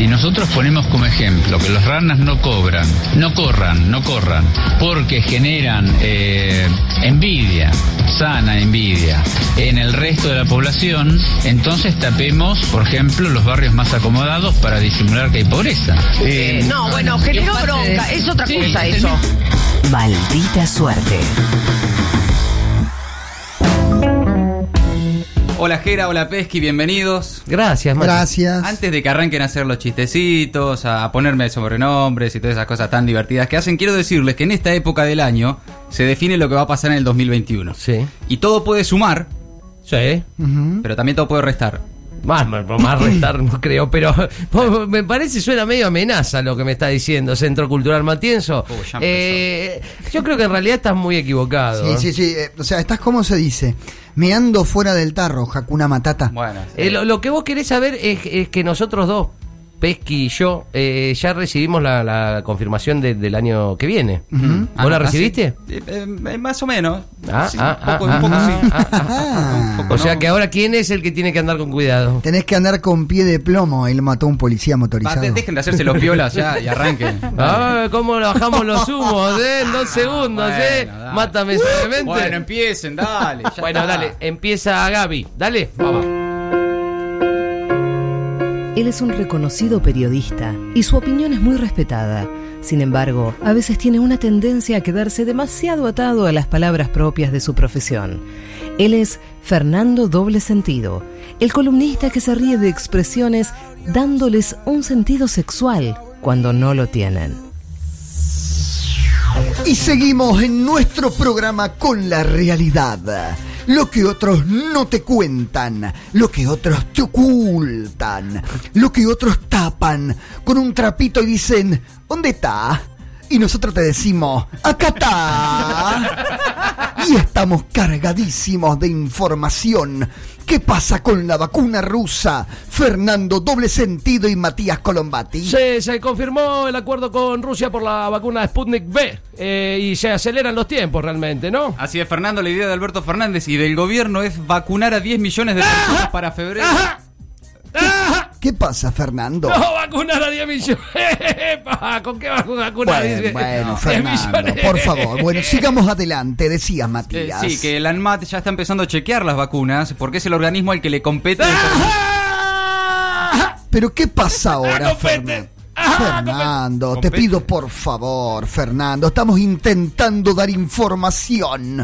Si nosotros ponemos como ejemplo que los ranas no cobran, no corran, no corran, porque generan eh, envidia, sana envidia, en el resto de la población, entonces tapemos, por ejemplo, los barrios más acomodados para disimular que hay pobreza. Eh, no, bueno, generó bronca, es otra Sí, cosa eso. Maldita suerte. Hola Jera, hola Pesky, bienvenidos. Gracias, Mati. Gracias. Antes de que arranquen a hacer los chistecitos, a ponerme sobrenombres y todas esas cosas tan divertidas que hacen, quiero decirles que en esta época del año se define lo que va a pasar en el 2021. Sí. Y todo puede sumar, Sí. Pero también todo puede restar. Más, más, más restar no creo, pero me parece suena medio amenaza lo que me está diciendo Centro Cultural Matienzo. Oh, ya empezó. Eh, yo creo que en realidad estás muy equivocado. Sí, sí, sí. eh, o sea, estás como se dice. Meando fuera del tarro, Hakuna Matata. Bueno, sí. Eh, lo, lo que vos querés saber es, es que nosotros dos, Pesky y yo, eh, ya recibimos la, la confirmación de- del año que viene. Ah, ¿Vos la ah, recibiste? sí. Eh, eh, más o menos. Ah, Sí, ah, un poco, ah, un poco ah, sí. O sea que ahora, ¿quién es el que tiene que andar con cuidado? Tenés que andar con pie de plomo. Él mató a un policía Va, motorizado. de- dejen de hacerse los piolas ya y arranquen. Ah, ¿Cómo bajamos los humos, eh? En dos segundos, eh. Dale. Mátame suavemente. Bueno, empiecen, dale. ya Bueno, está. dale, empieza Gaby. Dale, vamos. Él es un reconocido periodista y su opinión es muy respetada. Sin embargo, a veces tiene una tendencia a quedarse demasiado atado a las palabras propias de su profesión. Él es Fernando Doble Sentido, el columnista que se ríe de expresiones dándoles un sentido sexual cuando no lo tienen. Y seguimos en nuestro programa con la realidad. Lo que otros no te cuentan, lo que otros te ocultan, lo que otros tapan con un trapito y dicen, ¿dónde está? Y nosotros te decimos, acá está. Y estamos cargadísimos de información. ¿Qué pasa con la vacuna rusa? Fernando Doble Sentido y Matías Colombati. Se, se confirmó el acuerdo con Rusia por la vacuna Sputnik V eh, y se aceleran los tiempos realmente, ¿no? Así es, Fernando, la idea de Alberto Fernández y del gobierno es vacunar a 10 millones de personas para febrero. ¿Qué pasa, Fernando? No, vacunar a 10 millones. ¿Con qué vas a vacunar a 10 Bueno, bueno, 10 Fernando, por favor. Bueno, sigamos adelante, decías Eh, Matías. sí, que el ANMAT ya está empezando a chequear las vacunas porque es el organismo al que le compete. Pero ¿qué pasa ahora, compete. Fernando? Ajá, Fernando, te pido por favor, Fernando, estamos intentando dar información.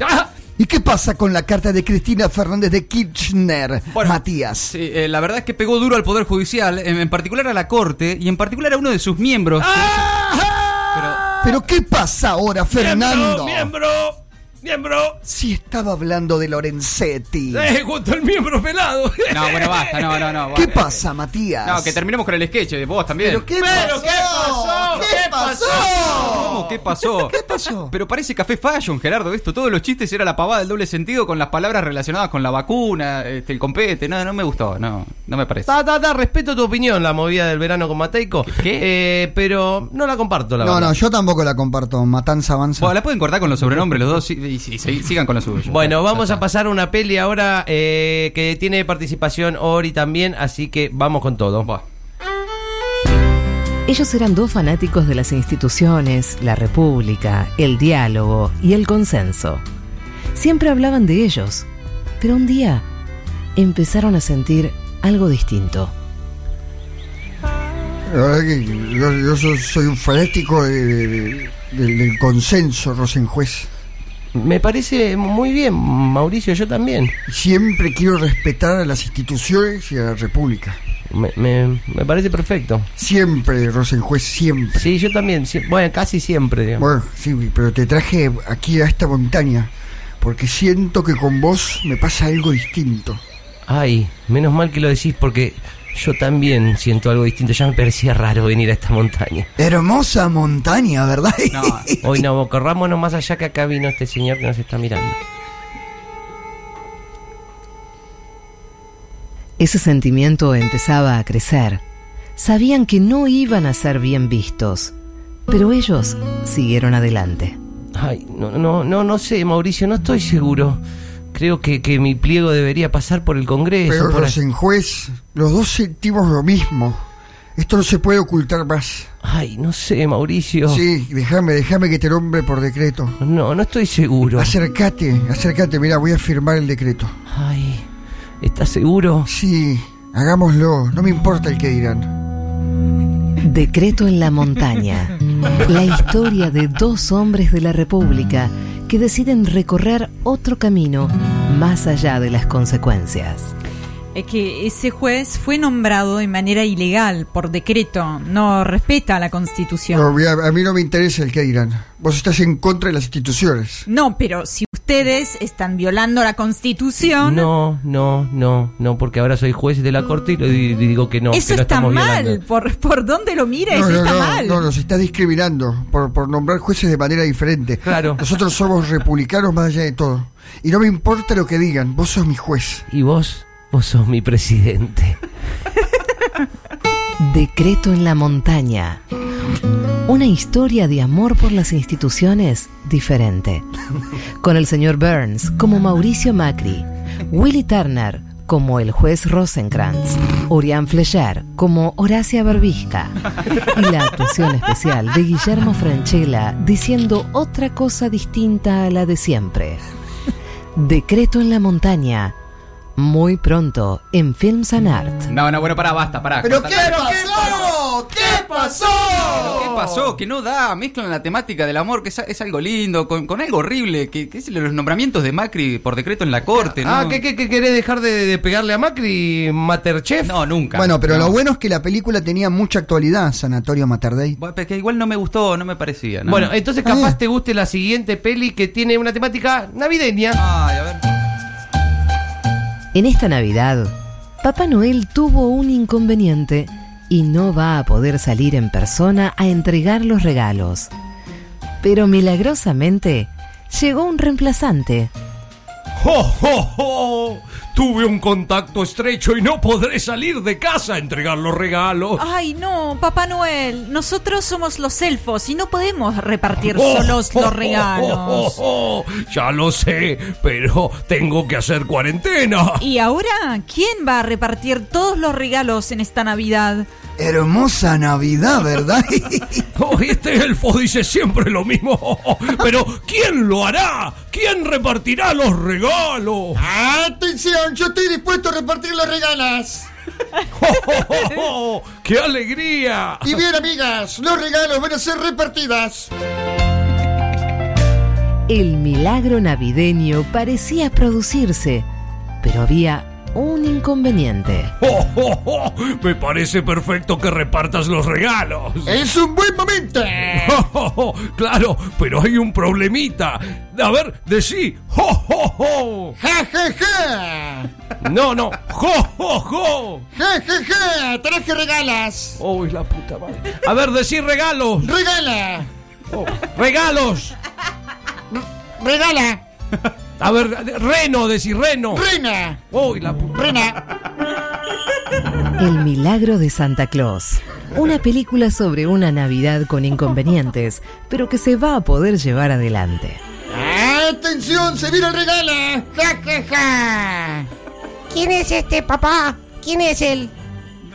¿Y qué pasa con la carta de Cristina Fernández de Kirchner, Bueno, Matías? Eh, la verdad es que pegó duro al Poder Judicial, en, en particular a la Corte y en particular a uno de sus miembros. Ah. ¿Pero qué pasa ahora, Fernando? Miembro, miembro, Si estaba hablando de Lorenzetti. miembro. Eh, justo el miembro pelado. No, bueno, basta, no, no, no. ¿Qué pasa, Matías? No, que terminemos con el sketch, de vos también. ¿Pero qué Pero, pasó? ¿qué pasó? ¿Qué ¿Qué pasó? ¿Cómo? ¿Qué pasó? ¿Qué pasó? Pero parece café fashion, Gerardo, esto. Todos los chistes era la pavada del doble sentido con las palabras relacionadas con la vacuna, este, el compete. No, no me gustó, no, no me parece. Ta, ta, ta, respeto tu opinión, la movida del verano con Mateico. ¿Qué? Eh, pero no la comparto, la No, verdad. no, yo tampoco la comparto. Matanza avanza. Bueno, la pueden cortar con los sobrenombres los dos y, y- y sig- sigan con lo suyo. Bueno, vamos a pasar a una peli ahora eh, que tiene participación Ori también, así que vamos con todo. Ellos eran dos fanáticos de las instituciones, la república, el diálogo y el consenso. Siempre hablaban de ellos, pero un día empezaron a sentir algo distinto. Yo, yo so- soy un fanático de- de- del, del consenso, Rosenjuez. Me parece muy bien, Mauricio, yo también. Siempre quiero respetar a las instituciones y a la República. Me, me- me parece perfecto. Siempre, Rosenjuez, siempre. Sí, yo también. bueno, casi siempre, digamos. Bueno, sí, pero te traje aquí a esta montaña porque siento que con vos me pasa algo distinto. Ay, menos mal que lo decís porque yo también siento algo distinto. Ya me parecía raro venir a esta montaña. Hermosa montaña, ¿verdad? No, Hoy no, corrámonos más allá que acá vino este señor que nos está mirando. Ese sentimiento empezaba a crecer. Sabían que no iban a ser bien vistos, pero ellos siguieron adelante. Ay, no, no, no, no sé, Mauricio, no estoy seguro. Creo que, que mi pliego debería pasar por el Congreso. Pero por- Rosenjuez, los dos sentimos lo mismo. Esto no se puede ocultar más. Ay, no sé, Mauricio. Sí, déjame, déjame que te nombre por decreto. No, no estoy seguro. Acércate, acércate, mira, voy a firmar el decreto. Ay, ¿estás seguro? Sí, hagámoslo, no me importa el que dirán. Decreto en la montaña. La historia de dos hombres de la República que deciden recorrer otro camino más allá de las consecuencias. Es que ese juez fue nombrado de manera ilegal, por decreto, no respeta la constitución. No, a mí no me interesa el que dirán. Vos estás en contra de las instituciones. No, pero si ustedes están violando la constitución... No, no, no, no, porque ahora soy juez de la corte y, lo di- digo que no. eso que no está mal, por, por donde lo mires, no, no, está no, mal. no, nos está discriminando por, por nombrar jueces de manera diferente. Claro. Nosotros somos republicanos más allá de todo. Y no me importa lo que digan, vos sos mi juez. Y vos, vos sos mi presidente. Decreto en la montaña. Una historia de amor por las instituciones diferente. Con el señor Burns como Mauricio Macri, Willy Turner como el juez Rosenkrantz, Urián Flecher como Horacia Barbisca y la actuación especial de Guillermo Franchella diciendo otra cosa distinta a la de siempre. Decreto en la montaña. Muy pronto en Films and Art. No, no, bueno, pará, basta, pará. ¿Pero qué pasó? ¿Qué pasó? ¿Qué pasó? Que no da, mezclan la temática del amor, que es, es algo lindo, con, con algo horrible, que, que es los nombramientos de Macri por decreto en la corte. Ah, ¿no? ¿qué, qué, qué querés dejar de, de pegarle a Macri, Materchef? No, nunca. Bueno, pero No. lo bueno es que la película tenía mucha actualidad, Sanatorio pero que igual no me gustó, no me parecía. ¿no? Bueno, entonces Ah. capaz te guste la siguiente peli que tiene una temática navideña. Ay, a ver. En esta Navidad, Papá Noel tuvo un inconveniente y no va a poder salir en persona a entregar los regalos. Pero milagrosamente llegó un reemplazante. ¡Jo, jo, jo! Tuve un contacto estrecho y no podré salir de casa a entregar los regalos. Ay, no, Papá Noel, nosotros somos los elfos y no podemos repartir Oh, solos oh, los oh, regalos. oh, oh, oh. Ya lo sé, pero tengo que hacer cuarentena. ¿Y ahora quién va a repartir todos los regalos en esta Navidad? Hermosa Navidad, ¿verdad? Oh, este elfo dice siempre lo mismo. Pero ¿quién lo hará? ¿Quién repartirá los regalos? Atención, yo estoy dispuesto a repartir los regalos. ¡Oh, oh, oh, oh! ¡Qué alegría! Y bien, amigas, los regalos van a ser repartidas. El milagro navideño parecía producirse, pero había un inconveniente. ¡Oh, oh, oh! Me parece perfecto que repartas los regalos. Es un buen momento. Oh, oh, oh, claro, pero hay un problemita. A ver, decí. ¡Jo, jo, jo! Ja, ja, ja. No, no. ¡Jo, jo, jo! Ja, ja, ja. Tenés que regalas. ¡Uy, la puta madre! A ver, decí regalos. Regala. Oh, ¡Regalos! Regala. A ver, reno, decí reno. Reina. ¡Uy, la puta! Rena. El milagro de Santa Claus. Una película sobre una Navidad con inconvenientes, pero que se va a poder llevar adelante. Atención, se viene el regala. Ja, ja, ja. ¿Quién es este papá? ¿Quién es él?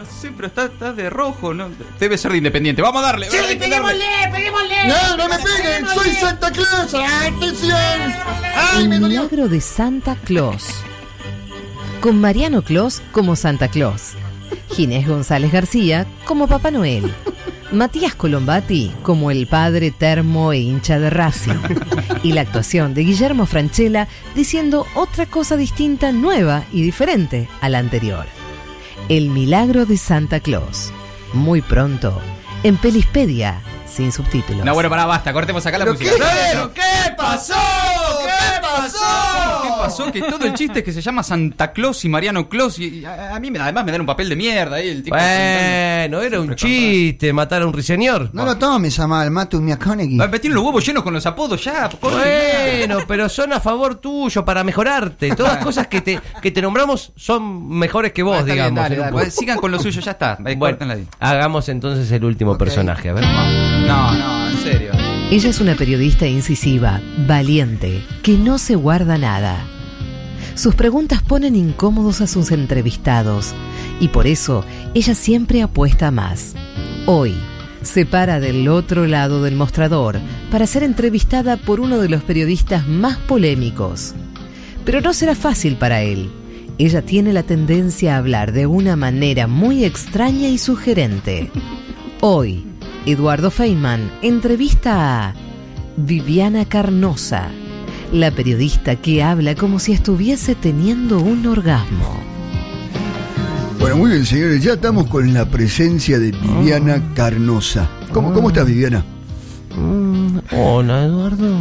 No sé, pero está, está de rojo, ¿no? Debe ser de independiente. Vamos a darle. Sí, darle. peguémosle, peguémosle. No, no me peguen, soy Santa Claus. Atención. Ay, El me dolió. milagro de Santa Claus. Con Mariano Claus como Santa Claus. Ginés González García como Papá Noel. Matías Colombati como el padre termo e hincha de Racing. Y la actuación de Guillermo Franchella diciendo otra cosa distinta, nueva y diferente a la anterior. El milagro de Santa Claus. Muy pronto, en Pelispedia, sin subtítulos. No, bueno, pará, basta. Cortemos acá la ¿Pero música. qué? ¿Pero ¿Qué pasó? ¿Qué pasó? ¿Qué pasó? Que todo el chiste es que se llama Santa Claus y Mariano Claus. Y, y a, a mí me- además me dan un papel de mierda ahí. El tipo Bueno, era un chiste matar a un ruiseñor. No lo tomes a mal, Matthew McConaughey. Va a meter los huevos llenos con los apodos ya. Bueno, pero son a favor tuyo para mejorarte. Todas las cosas que te, que te nombramos son mejores que vos, Ah, bien, digamos. dale, dale. Pues Sigan con lo suyo, ya está. Bueno, hagamos entonces el último personaje, a ver. No, no. Ella es una periodista incisiva, valiente, que no se guarda nada. Sus preguntas ponen incómodos a sus entrevistados y por eso ella siempre apuesta más. Hoy se para del otro lado del mostrador para ser entrevistada por uno de los periodistas más polémicos. Pero no será fácil para él. Ella tiene la tendencia a hablar de una manera muy extraña y sugerente. Hoy, Eduardo Feynman entrevista a Viviana Carnosa, la periodista que habla como si estuviese teniendo un orgasmo. Bueno, muy bien, señores, ya estamos con la presencia de Viviana Carnosa. ¿Cómo, cómo estás, Viviana? Mm, hola, Eduardo.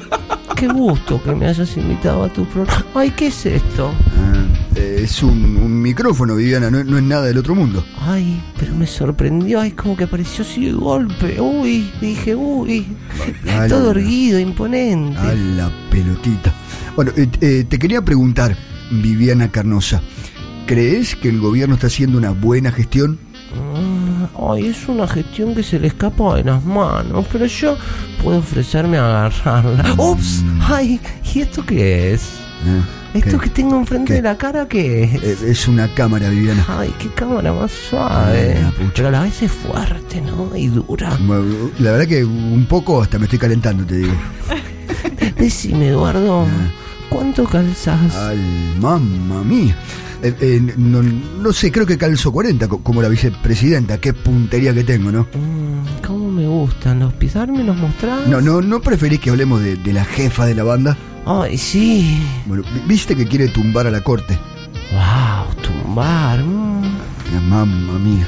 Qué gusto que me hayas invitado a tu programa. Ay, ¿qué es esto? Ah, eh, es un, un micrófono, Viviana, no, no es nada del otro mundo. Ay, pero me sorprendió. Ay, como que apareció así de golpe. Uy, dije, uy. Ala. Todo erguido, imponente. A la pelotita. Bueno, eh, eh, te quería preguntar, Viviana Carnosa, ¿crees que el gobierno está haciendo una buena gestión? Ah, Ay, es una gestión que se le escapa de las manos, pero yo puedo ofrecerme a agarrarla. ¡Ups! Ay, ¿y esto qué es? Ah, ¿Esto ¿qué? que tengo enfrente ¿Qué? de la cara qué es? Eh, es una cámara, Viviana. Ay, qué cámara más suave. Pero a la vez es fuerte, ¿no? Y dura. Bueno, La verdad que un poco hasta me estoy calentando, te digo. Decime, Eduardo, Ah. ¿cuánto calzas? Ay, mamma mía. Eh, eh, no, no sé, creo que calzo 40 co- como la vicepresidenta. Qué puntería que tengo, ¿no? Mm, ¿Cómo me gustan? ¿Los pisar me los mostrás? No, no, ¿no preferís que hablemos de, de la jefa de la banda? Ay, sí. Bueno, vi- viste que quiere tumbar a la corte. Wow, tumbar. mm. Mamma mía.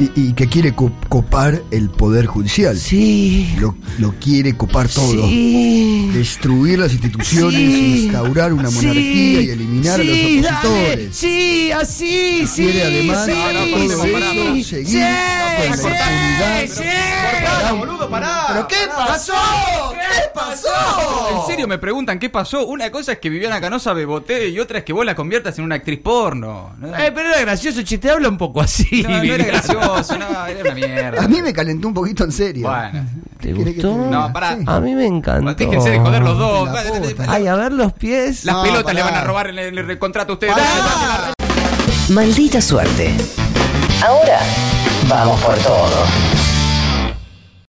Y, y que quiere co- copar el poder judicial. Sí. Lo, lo quiere copar todo. Sí. Destruir las instituciones, Sí. instaurar una monarquía Sí. y eliminar Sí, a los dale. opositores. Sí, así, sí. Quiere además sí, todo sí, eso sí, seguir sí, con la sí. boludo, pará. ¿Pero qué pasó? ¿Qué pasó? En serio me preguntan qué pasó. Una cosa es que Viviana Canosa bebote y otra es que vos la conviertas en una actriz porno. No, Eh, pero era gracioso, che, te habla un poco así. no, no era Viviana. No, una A mierda. mí me calentó un poquito en serio. Bueno. ¿Te ¿Querés que te gustó? diga? No, pará. Sí. A mí me encantó. Déjense de joder los dos. Ay, a ver los pies. Las No, pelotas pará. le van a robar en el, en el contrato a ustedes. Maldita suerte. Ahora vamos por todo.